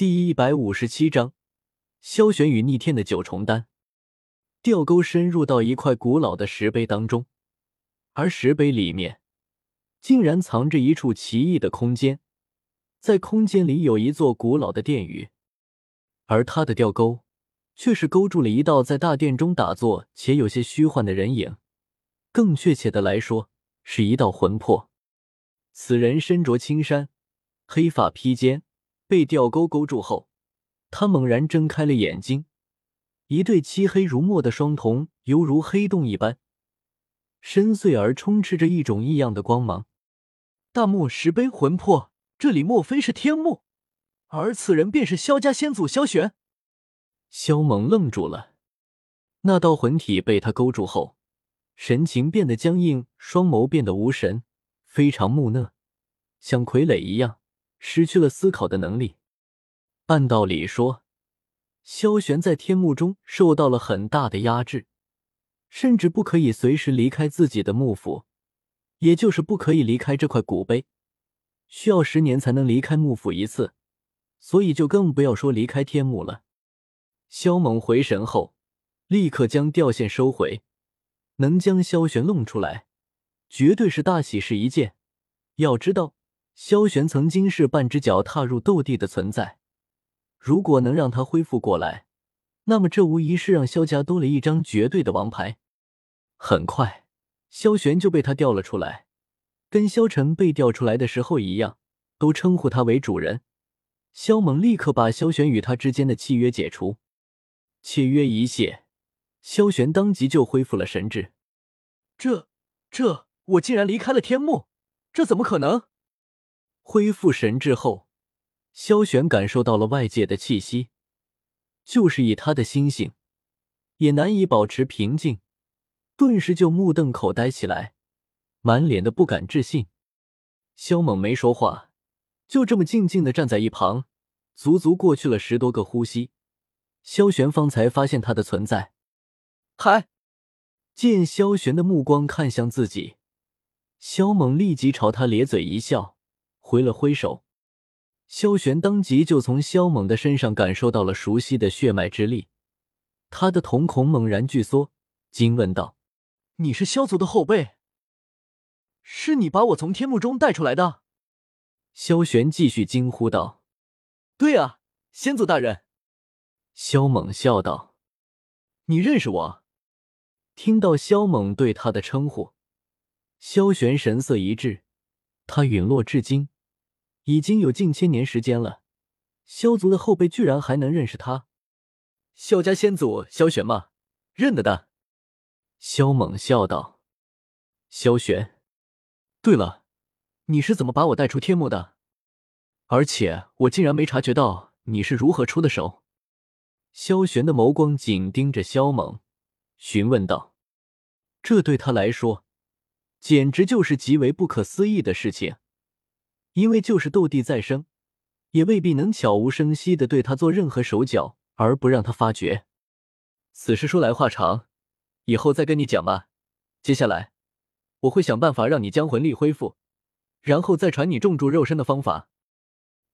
第一百五十七章，萧玄与逆天的九重丹。吊钩深入到一块古老的石碑当中，而石碑里面竟然藏着一处奇异的空间。在空间里有一座古老的殿宇，而他的吊钩却是勾住了一道在大殿中打坐且有些虚幻的人影。更确切的来说，是一道魂魄。此人身着青衫，黑发披肩。被吊钩勾住后，他猛然睁开了眼睛，一对漆黑如墨的双瞳犹如黑洞一般，深邃而充斥着一种异样的光芒。大漠石碑魂魄，这里莫非是天幕？而此人便是萧家先祖萧玄。萧猛愣住了，那道魂体被他勾住后，神情变得僵硬，双眸变得无神，非常木讷，像傀儡一样。失去了思考的能力。按道理说，萧玄在天幕中受到了很大的压制，甚至不可以随时离开自己的幕府，也就是不可以离开这块古碑，需要十年才能离开幕府一次，所以就更不要说离开天幕了。萧猛回神后，立刻将吊线收回，能将萧玄弄出来，绝对是大喜事一件。要知道。萧玄曾经是半只脚踏入斗帝的存在，如果能让他恢复过来，那么这无疑是让萧家多了一张绝对的王牌。很快，萧玄就被他调了出来，跟萧晨被调出来的时候一样，都称呼他为主人。萧猛立刻把萧玄与他之间的契约解除，契约一解，萧玄当即就恢复了神智。这、这，我竟然离开了天幕，这怎么可能？恢复神智后，萧玄感受到了外界的气息，就是以他的心性，也难以保持平静，顿时就目瞪口呆起来，满脸的不敢置信。萧猛没说话，就这么静静的站在一旁，足足过去了十多个呼吸，萧玄方才发现他的存在。嗨！见萧玄的目光看向自己，萧猛立即朝他咧嘴一笑。挥了挥手，萧玄当即就从萧猛的身上感受到了熟悉的血脉之力，他的瞳孔猛然聚缩，惊问道：“你是萧族的后辈？是你把我从天幕中带出来的？”萧玄继续惊呼道：“对啊，先祖大人。”萧猛笑道：“你认识我？”听到萧猛对他的称呼，萧玄神色一滞，他陨落至今。已经有近千年时间了，萧族的后辈居然还能认识他？萧家先祖萧玄吗？认得的。萧猛笑道：“萧玄，对了，你是怎么把我带出天幕的？而且我竟然没察觉到你是如何出的手。”萧玄的眸光紧盯着萧猛，询问道：“这对他来说，简直就是极为不可思议的事情。”因为就是斗帝再生，也未必能悄无声息的对他做任何手脚而不让他发觉。此事说来话长，以后再跟你讲吧。接下来我会想办法让你将魂力恢复，然后再传你重铸肉身的方法。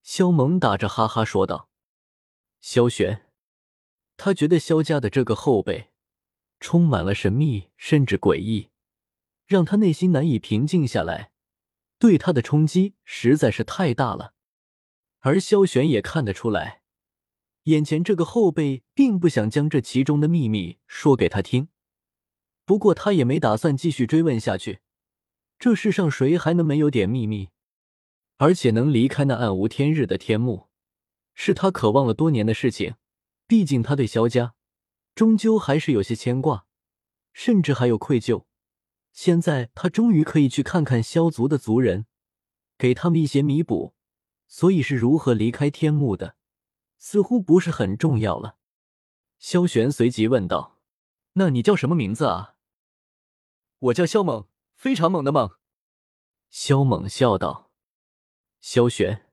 萧猛打着哈哈说道。萧玄，他觉得萧家的这个后辈充满了神秘，甚至诡异，让他内心难以平静下来。对他的冲击实在是太大了，而萧玄也看得出来，眼前这个后辈并不想将这其中的秘密说给他听。不过他也没打算继续追问下去，这世上谁还能没有点秘密？而且能离开那暗无天日的天幕，是他渴望了多年的事情。毕竟他对萧家，终究还是有些牵挂，甚至还有愧疚。现在他终于可以去看看萧族的族人，给他们一些弥补，所以是如何离开天幕的，似乎不是很重要了。萧玄随即问道：“那你叫什么名字啊？”“我叫萧猛，非常猛的猛。”萧猛笑道。萧玄，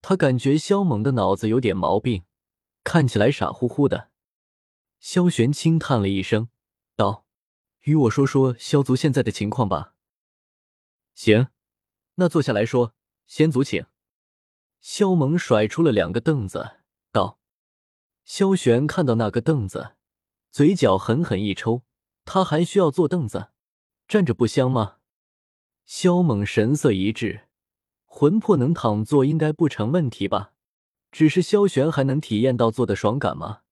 他感觉萧猛的脑子有点毛病，看起来傻乎乎的。萧玄轻叹了一声，道。与我说说萧族现在的情况吧。行，那坐下来说。先祖请。萧猛甩出了两个凳子，道：“萧玄看到那个凳子，嘴角狠狠一抽。他还需要坐凳子，站着不香吗？”萧猛神色一滞，魂魄能躺坐应该不成问题吧？只是萧玄还能体验到坐的爽感吗？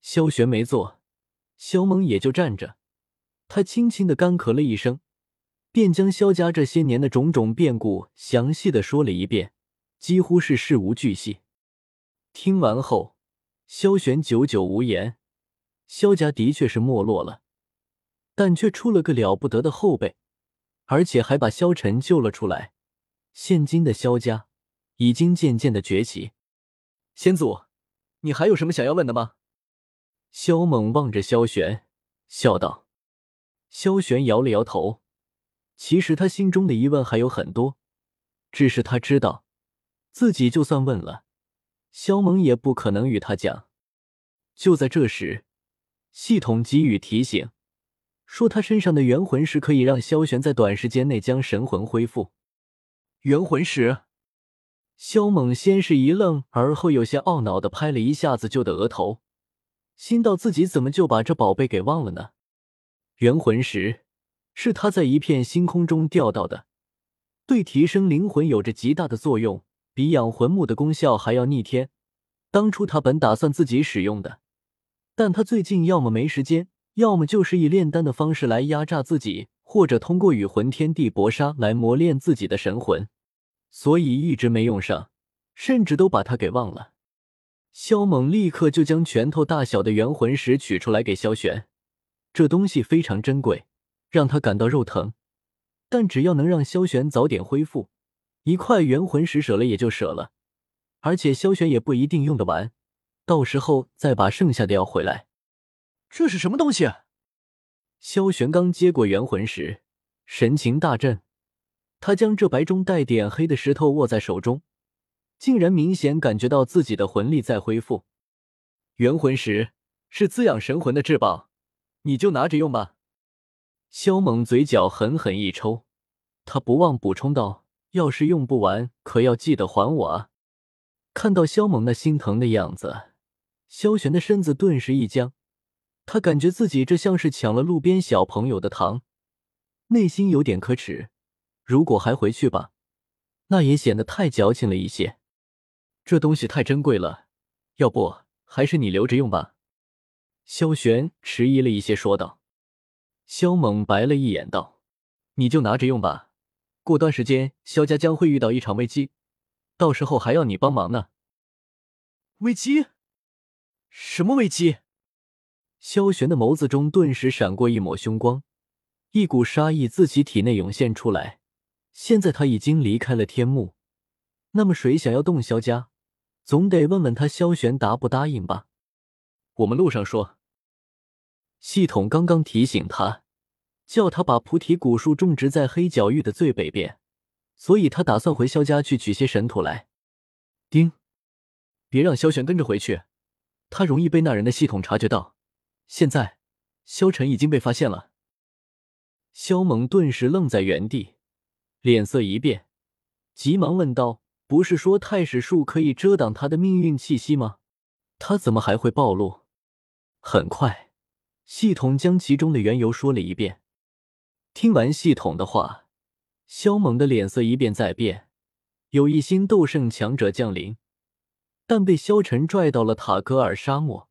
萧玄没坐，萧猛也就站着。他轻轻的干咳了一声，便将萧家这些年的种种变故详细的说了一遍，几乎是事无巨细。听完后，萧玄久久无言。萧家的确是没落了，但却出了个了不得的后辈。而且还把萧晨救了出来。现今的萧家已经渐渐的崛起。先祖，你还有什么想要问的吗？萧猛望着萧玄，笑道。萧玄摇了摇头。其实他心中的疑问还有很多，只是他知道，自己就算问了，萧猛也不可能与他讲。就在这时，系统给予提醒。说他身上的元魂石可以让萧玄在短时间内将神魂恢复。元魂石，萧猛先是一愣，而后有些懊恼的拍了一下子旧的额头，心道自己怎么就把这宝贝给忘了呢？元魂石是他在一片星空中钓到的，对提升灵魂有着极大的作用，比养魂木的功效还要逆天。当初他本打算自己使用的，但他最近要么没时间。要么就是以炼丹的方式来压榨自己，或者通过与魂天地搏杀来磨练自己的神魂，所以一直没用上，甚至都把他给忘了。萧猛立刻就将拳头大小的元魂石取出来给萧玄，这东西非常珍贵，让他感到肉疼。但只要能让萧玄早点恢复，一块元魂石舍了也就舍了，而且萧玄也不一定用得完，到时候再把剩下的要回来。这是什么东西？萧玄刚接过元魂石，神情大振。他将这白中带点黑的石头握在手中，竟然明显感觉到自己的魂力在恢复。元魂石是滋养神魂的至宝，你就拿着用吧。萧猛嘴角狠狠一抽，他不忘补充道：“要是用不完，可要记得还我啊！”看到萧猛那心疼的样子，萧玄的身子顿时一僵。他感觉自己这像是抢了路边小朋友的糖，内心有点可耻。如果还回去吧，那也显得太矫情了一些。这东西太珍贵了，要不还是你留着用吧。萧玄迟疑了一些，说道。萧猛白了一眼，道：“你就拿着用吧。过段时间，萧家将会遇到一场危机，到时候还要你帮忙呢。”危机？什么危机？萧玄的眸子中顿时闪过一抹凶光，一股杀意自其体内涌现出来。现在他已经离开了天幕，那么谁想要动萧家，总得问问他萧玄答不答应吧？我们路上说。系统刚刚提醒他，叫他把菩提古树种植在黑角域的最北边，所以他打算回萧家去取些神土来。丁，别让萧玄跟着回去，他容易被那人的系统察觉到。现在，萧晨已经被发现了。萧猛顿时愣在原地，脸色一变，急忙问道：“不是说太史树可以遮挡他的命运气息吗？他怎么还会暴露？”很快，系统将其中的缘由说了一遍。听完系统的话，萧猛的脸色一变再变。有一星斗圣强者降临，但被萧晨拽到了塔格尔沙漠。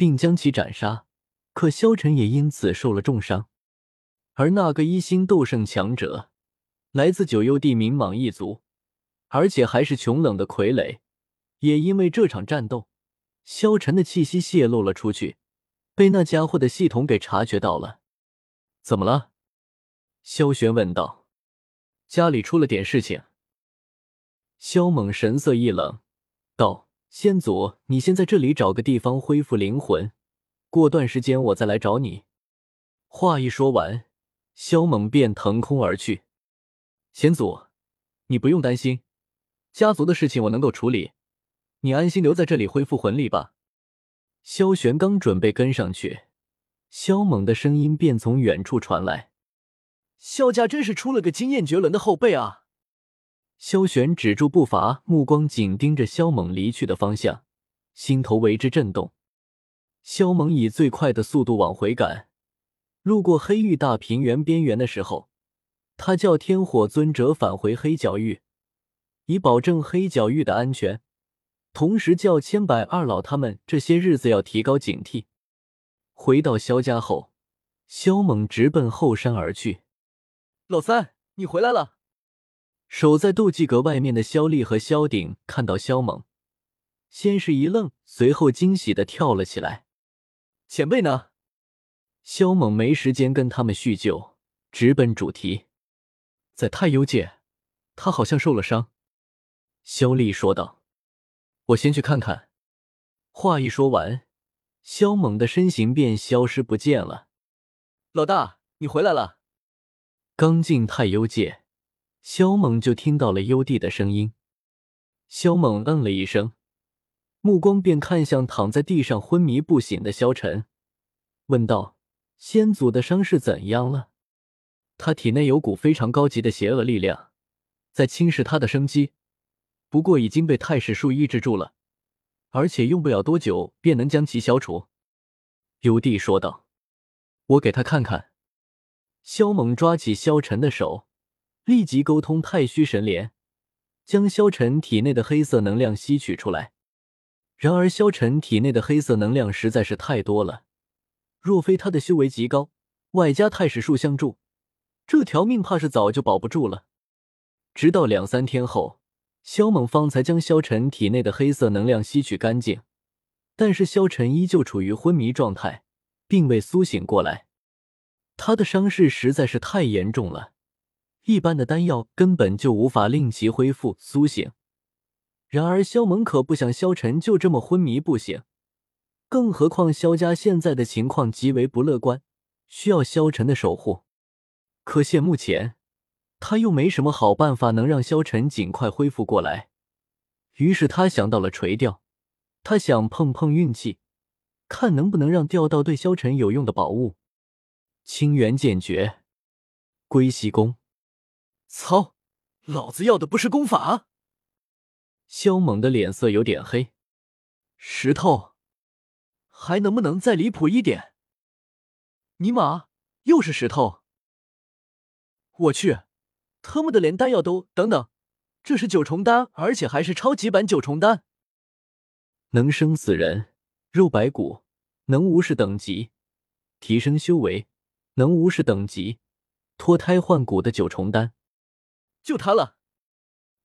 并将其斩杀，可萧晨也因此受了重伤。而那个一星斗圣强者，来自九幽地冥蟒一族，而且还是穷冷的傀儡，也因为这场战斗，萧晨的气息泄露了出去，被那家伙的系统给察觉到了。怎么了？萧玄问道。家里出了点事情。萧猛神色一冷，道。先祖，你先在这里找个地方恢复灵魂，过段时间我再来找你。话一说完，萧猛便腾空而去。先祖，你不用担心，家族的事情我能够处理，你安心留在这里恢复魂力吧。萧玄刚准备跟上去，萧猛的声音便从远处传来：“萧家真是出了个惊艳绝伦的后辈啊！”萧玄止住步伐，目光紧盯着萧猛离去的方向，心头为之震动。萧猛以最快的速度往回赶，路过黑玉大平原边缘的时候，他叫天火尊者返回黑角域，以保证黑角域的安全。同时叫千百二老他们这些日子要提高警惕。回到萧家后，萧猛直奔后山而去。老三，你回来了！守在斗技阁外面的萧丽和萧鼎看到萧猛，先是一愣，随后惊喜的跳了起来。前辈呢？萧猛没时间跟他们叙旧，直奔主题。在太幽界，他好像受了伤。萧丽说道：“我先去看看。”话一说完，萧猛的身形便消失不见了。老大，你回来了！刚进太幽界。萧猛就听到了幽帝的声音，萧猛嗯了一声，目光便看向躺在地上昏迷不醒的萧晨，问道：“先祖的伤势怎样了？”他体内有股非常高级的邪恶力量，在侵蚀他的生机，不过已经被太史术抑制住了，而且用不了多久便能将其消除。”幽帝说道。“我给他看看。”萧猛抓起萧晨的手。立即沟通太虚神莲，将萧晨体内的黑色能量吸取出来。然而，萧晨体内的黑色能量实在是太多了，若非他的修为极高，外加太史术相助，这条命怕是早就保不住了。直到两三天后，萧猛方才将萧晨体内的黑色能量吸取干净，但是萧晨依旧处于昏迷状态，并未苏醒过来。他的伤势实在是太严重了。一般的丹药根本就无法令其恢复苏醒。然而萧猛可不想萧晨就这么昏迷不醒，更何况萧家现在的情况极为不乐观，需要萧晨的守护。可现目前他又没什么好办法能让萧晨尽快恢复过来。于是他想到了垂钓，他想碰碰运气，看能不能让钓到对萧晨有用的宝物。清源剑诀，归西宫。操！老子要的不是功法。萧猛的脸色有点黑。石头，还能不能再离谱一点？尼玛，又是石头！我去，特么的连丹药都……等等，这是九重丹，而且还是超级版九重丹，能生死人，肉白骨，能无视等级，提升修为，能无视等级，脱胎换骨的九重丹。就他了。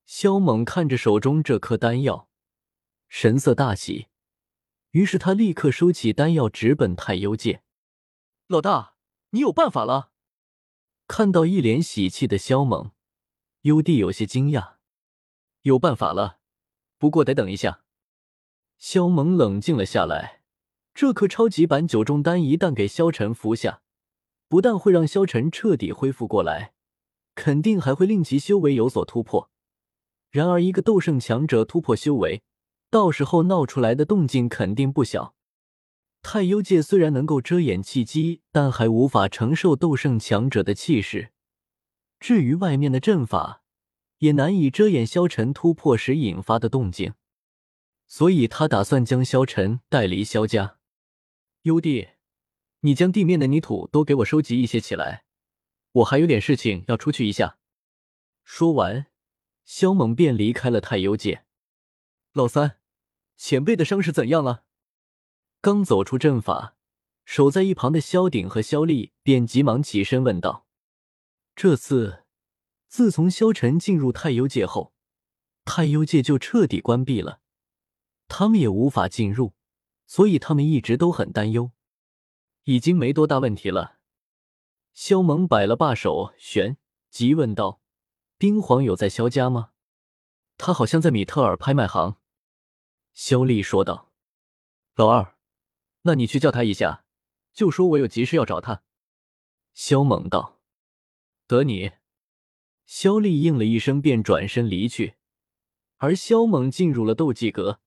萧猛看着手中这颗丹药，神色大喜。于是他立刻收起丹药，直奔太幽界。老大，你有办法了？看到一脸喜气的萧猛，幽帝有些惊讶。有办法了，不过得等一下。萧猛冷静了下来。这颗超级版九重丹一旦给萧晨服下，不但会让萧晨彻底恢复过来。肯定还会令其修为有所突破。然而，一个斗圣强者突破修为，到时候闹出来的动静肯定不小。太幽界虽然能够遮掩气机，但还无法承受斗圣强者的气势。至于外面的阵法，也难以遮掩萧晨突破时引发的动静。所以他打算将萧晨带离萧家。幽帝，你将地面的泥土都给我收集一些起来。我还有点事情要出去一下。说完，萧猛便离开了太幽界。老三，前辈的伤势怎样了？刚走出阵法，守在一旁的萧鼎和萧丽便急忙起身问道：“这次，自从萧晨进入太幽界后，太幽界就彻底关闭了，他们也无法进入，所以他们一直都很担忧。已经没多大问题了。”萧猛摆了罢手，旋即问道：“冰皇有在萧家吗？”他好像在米特尔拍卖行。”萧丽说道。“老二，那你去叫他一下，就说我有急事要找他。”萧猛道。“得你。”萧丽应了一声，便转身离去。而萧猛进入了斗技阁，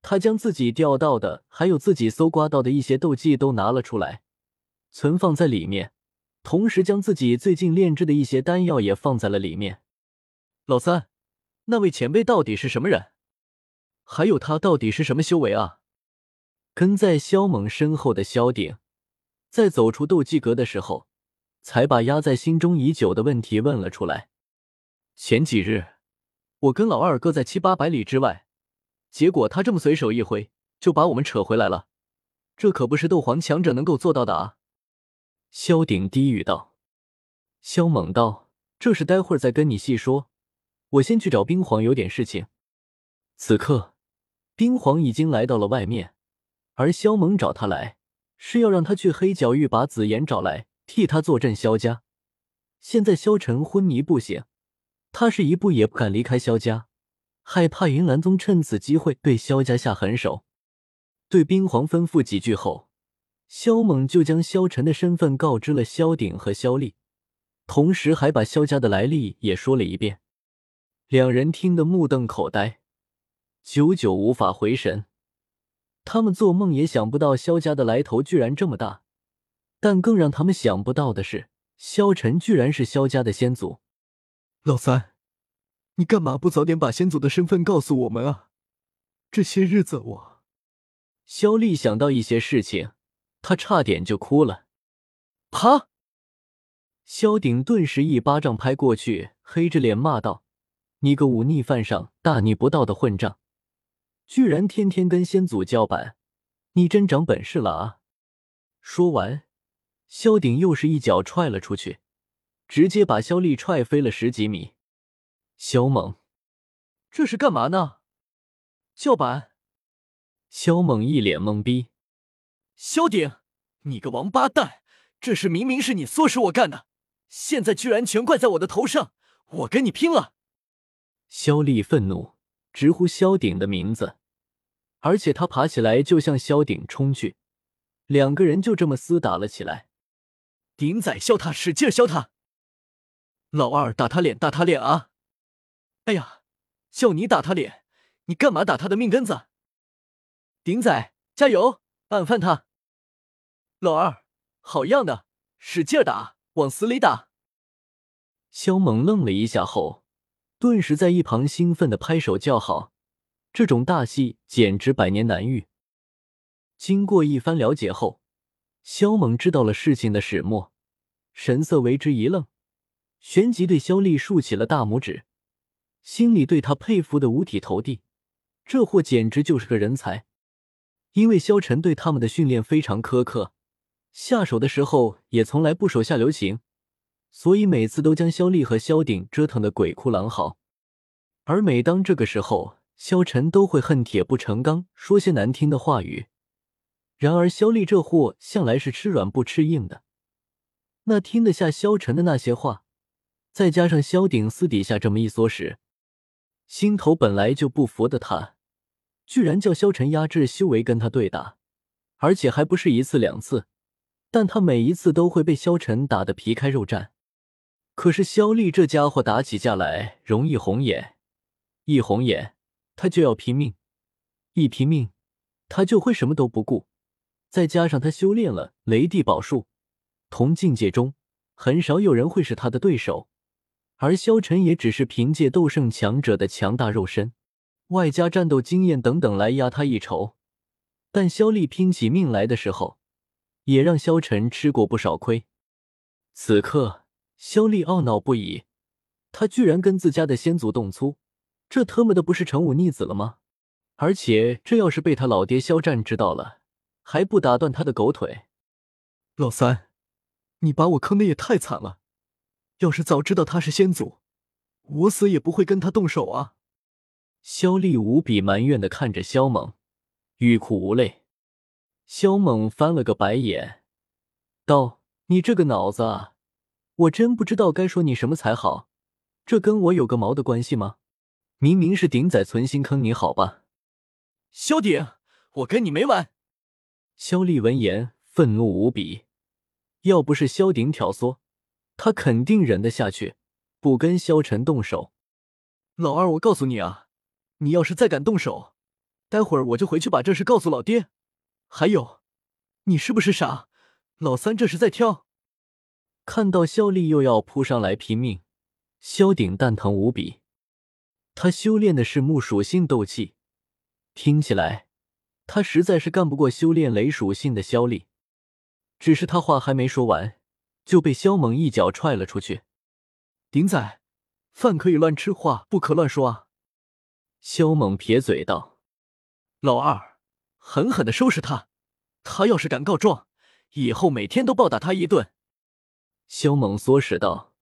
他将自己钓到的，还有自己搜刮到的一些斗技都拿了出来，存放在里面。同时，将自己最近炼制的一些丹药也放在了里面。老三，那位前辈到底是什么人？还有他到底是什么修为啊？跟在萧猛身后的萧鼎，在走出斗技阁的时候，才把压在心中已久的问题问了出来。前几日，我跟老二哥在七八百里之外，结果他这么随手一挥，就把我们扯回来了。这可不是斗皇强者能够做到的啊！萧鼎低语道。萧猛道：“这事待会儿再跟你细说，我先去找冰皇有点事情。”此刻。冰皇已经来到了外面，而萧猛找他来是要让他去黑角域把紫妍找来替他坐镇萧家。现在萧晨昏迷不醒，他是一步也不敢离开萧家，害怕云岚宗趁此机会对萧家下狠手。对冰皇吩咐几句后，萧猛就将萧晨的身份告知了萧鼎和萧丽，同时还把萧家的来历也说了一遍。两人听得目瞪口呆。久久无法回神，他们做梦也想不到萧家的来头居然这么大，但更让他们想不到的是，萧晨居然是萧家的先祖。老三，你干嘛不早点把先祖的身份告诉我们啊？这些日子我……萧丽想到一些事情，她差点就哭了。啪！萧鼎顿时一巴掌拍过去，黑着脸骂道：“你个忤逆犯上、大逆不道的混账！”居然天天跟先祖叫板，你真长本事了啊！说完，萧鼎又是一脚踹了出去，直接把萧丽踹飞了十几米。萧猛，这是干嘛呢？叫板？萧猛一脸懵逼。萧鼎，你个王八蛋！这事明明是你唆使我干的，现在居然全怪在我的头上！我跟你拼了！萧丽愤怒。直呼萧鼎的名字，而且他爬起来就向萧鼎冲去，两个人就这么厮打了起来。鼎仔削他，使劲削他！老二打他脸，打他脸啊！哎呀，叫你打他脸，你干嘛打他的命根子？鼎仔加油，暗犯他！老二，好样的，使劲打，往死里打！萧猛愣了一下后。顿时在一旁兴奋的拍手叫好，这种大戏简直百年难遇。经过一番了解后，萧猛知道了事情的始末，神色为之一愣，旋即对萧丽竖起了大拇指，心里对他佩服的五体投地。这货简直就是个人才，因为萧晨对他们的训练非常苛刻，下手的时候也从来不手下留情。所以每次都将萧丽和萧鼎折腾的鬼哭狼嚎，而每当这个时候，萧晨都会恨铁不成钢，说些难听的话语。然而萧丽这货向来是吃软不吃硬的，那听得下萧晨的那些话，再加上萧鼎私底下这么一唆使，心头本来就不服的他，居然叫萧晨压制修为跟他对打，而且还不是一次两次，但他每一次都会被萧晨打得皮开肉绽。可是萧丽这家伙打起架来容易红眼，一红眼他就要拼命，一拼命他就会什么都不顾。再加上他修炼了雷帝宝术，同境界中很少有人会是他的对手。而萧晨也只是凭借斗圣强者的强大肉身，外加战斗经验等等来压他一筹。但萧丽拼起命来的时候，也让萧晨吃过不少亏。此刻。萧丽懊恼不已，他居然跟自家的先祖动粗，这他妈的不是成武逆子了吗？而且这要是被他老爹肖战知道了，还不打断他的狗腿？老三，你把我坑的也太惨了！要是早知道他是先祖，我死也不会跟他动手啊！肖丽无比埋怨的看着肖猛，欲哭无泪。肖猛翻了个白眼，道：“你这个脑子啊！”我真不知道该说你什么才好，这跟我有个毛的关系吗？明明是鼎仔存心坑你，好吧？萧鼎，我跟你没完！萧丽闻言愤怒无比，要不是萧鼎挑唆，他肯定忍得下去，不跟萧晨动手。老二，我告诉你啊，你要是再敢动手，待会儿我就回去把这事告诉老爹。还有，你是不是傻？老三这是在挑。看到萧丽又要扑上来拼命，萧鼎蛋疼无比。他修炼的是木属性斗气，听起来他实在是干不过修炼雷属性的萧厉。只是他话还没说完，就被萧猛一脚踹了出去。顶仔，饭可以乱吃，话不可乱说啊！萧猛撇嘴道：“老二，狠狠的收拾他！他要是敢告状，以后每天都暴打他一顿。”萧猛唆使道：“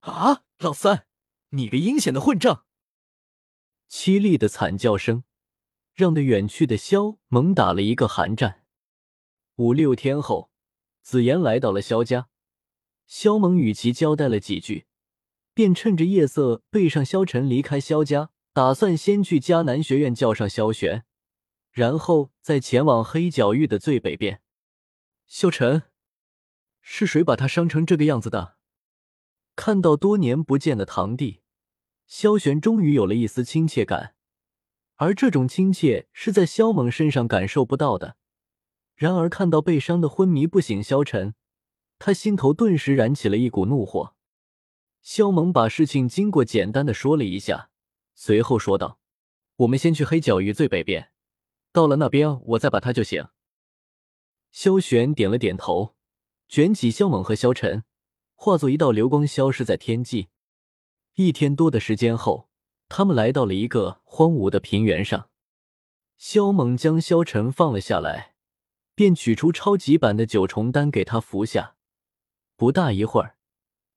啊，老三，你个阴险的混账！”凄厉的惨叫声让得远去的萧猛打了一个寒战。五六天后，紫妍来到了萧家，萧猛与其交代了几句，便趁着夜色背上萧晨离开萧家，打算先去迦南学院叫上萧玄，然后再前往黑角域的最北边。萧晨。是谁把他伤成这个样子的？看到多年不见的堂弟，萧玄终于有了一丝亲切感，而这种亲切是在萧猛身上感受不到的。然而看到被伤的昏迷不醒萧晨，他心头顿时燃起了一股怒火。萧猛把事情经过简单的说了一下，随后说道：“我们先去黑角域最北边，到了那边我再把他救醒。”萧玄点了点头。卷起萧猛和萧晨，化作一道流光消失在天际。一天多的时间后，他们来到了一个荒芜的平原上。萧猛将萧晨放了下来，便取出超级版的九重丹给他服下。不大一会儿，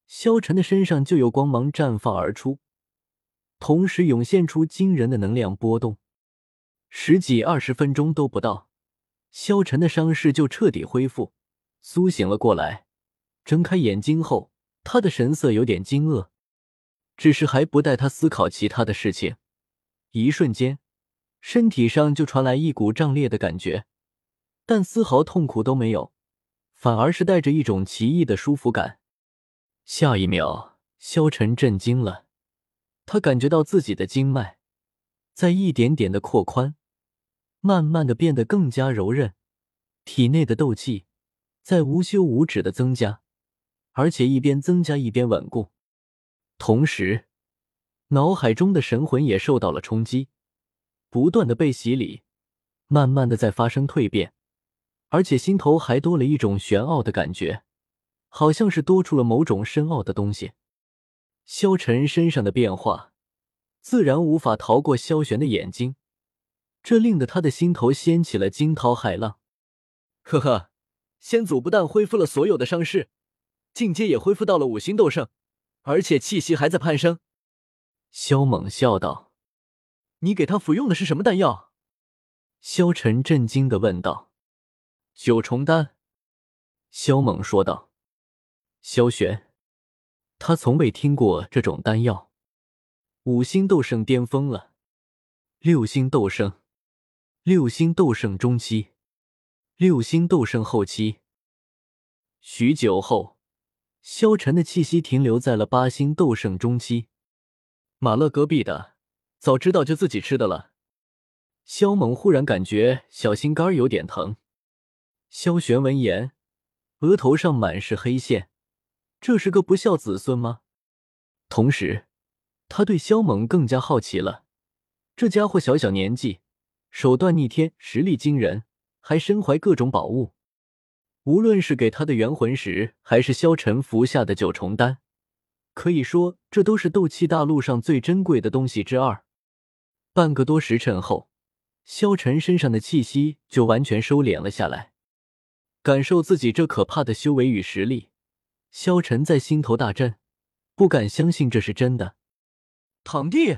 萧晨的身上就有光芒绽放而出，同时涌现出惊人的能量波动。十几二十分钟都不到，萧晨的伤势就彻底恢复。苏醒了过来，睁开眼睛后，他的神色有点惊愕，只是还不待他思考其他的事情，一瞬间，身体上就传来一股胀裂的感觉，但丝毫痛苦都没有，反而是带着一种奇异的舒服感。下一秒，萧晨震惊了，他感觉到自己的经脉在一点点的扩宽，慢慢的变得更加柔韧，体内的斗气。在无休无止的增加，而且一边增加一边稳固。同时，脑海中的神魂也受到了冲击，不断的被洗礼，慢慢的在发生蜕变，而且心头还多了一种玄奥的感觉，好像是多出了某种深奥的东西。萧晨身上的变化，自然无法逃过萧玄的眼睛，这令得他的心头掀起了惊涛骇浪。呵呵。先祖不但恢复了所有的伤势，境界也恢复到了五星斗圣，而且气息还在攀升。萧猛笑道：“你给他服用的是什么丹药？”萧晨震惊的问道。“九重丹。”萧猛说道。萧玄，他从未听过这种丹药。五星斗圣巅峰了，六星斗圣，六星斗圣中期。六星斗圣后期，许久后，萧晨的气息停留在了八星斗圣中期。马勒戈壁的，早知道就自己吃的了。萧猛忽然感觉小心肝有点疼。萧玄闻言，额头上满是黑线，这是个不孝子孙吗？同时，他对萧猛更加好奇了。这家伙小小年纪，手段逆天，实力惊人。还身怀各种宝物，无论是给他的元魂石，还是萧晨服下的九重丹，可以说这都是斗气大陆上最珍贵的东西之二。半个多时辰后，萧晨身上的气息就完全收敛了下来，感受自己这可怕的修为与实力，萧晨在心头大震，不敢相信这是真的。堂弟。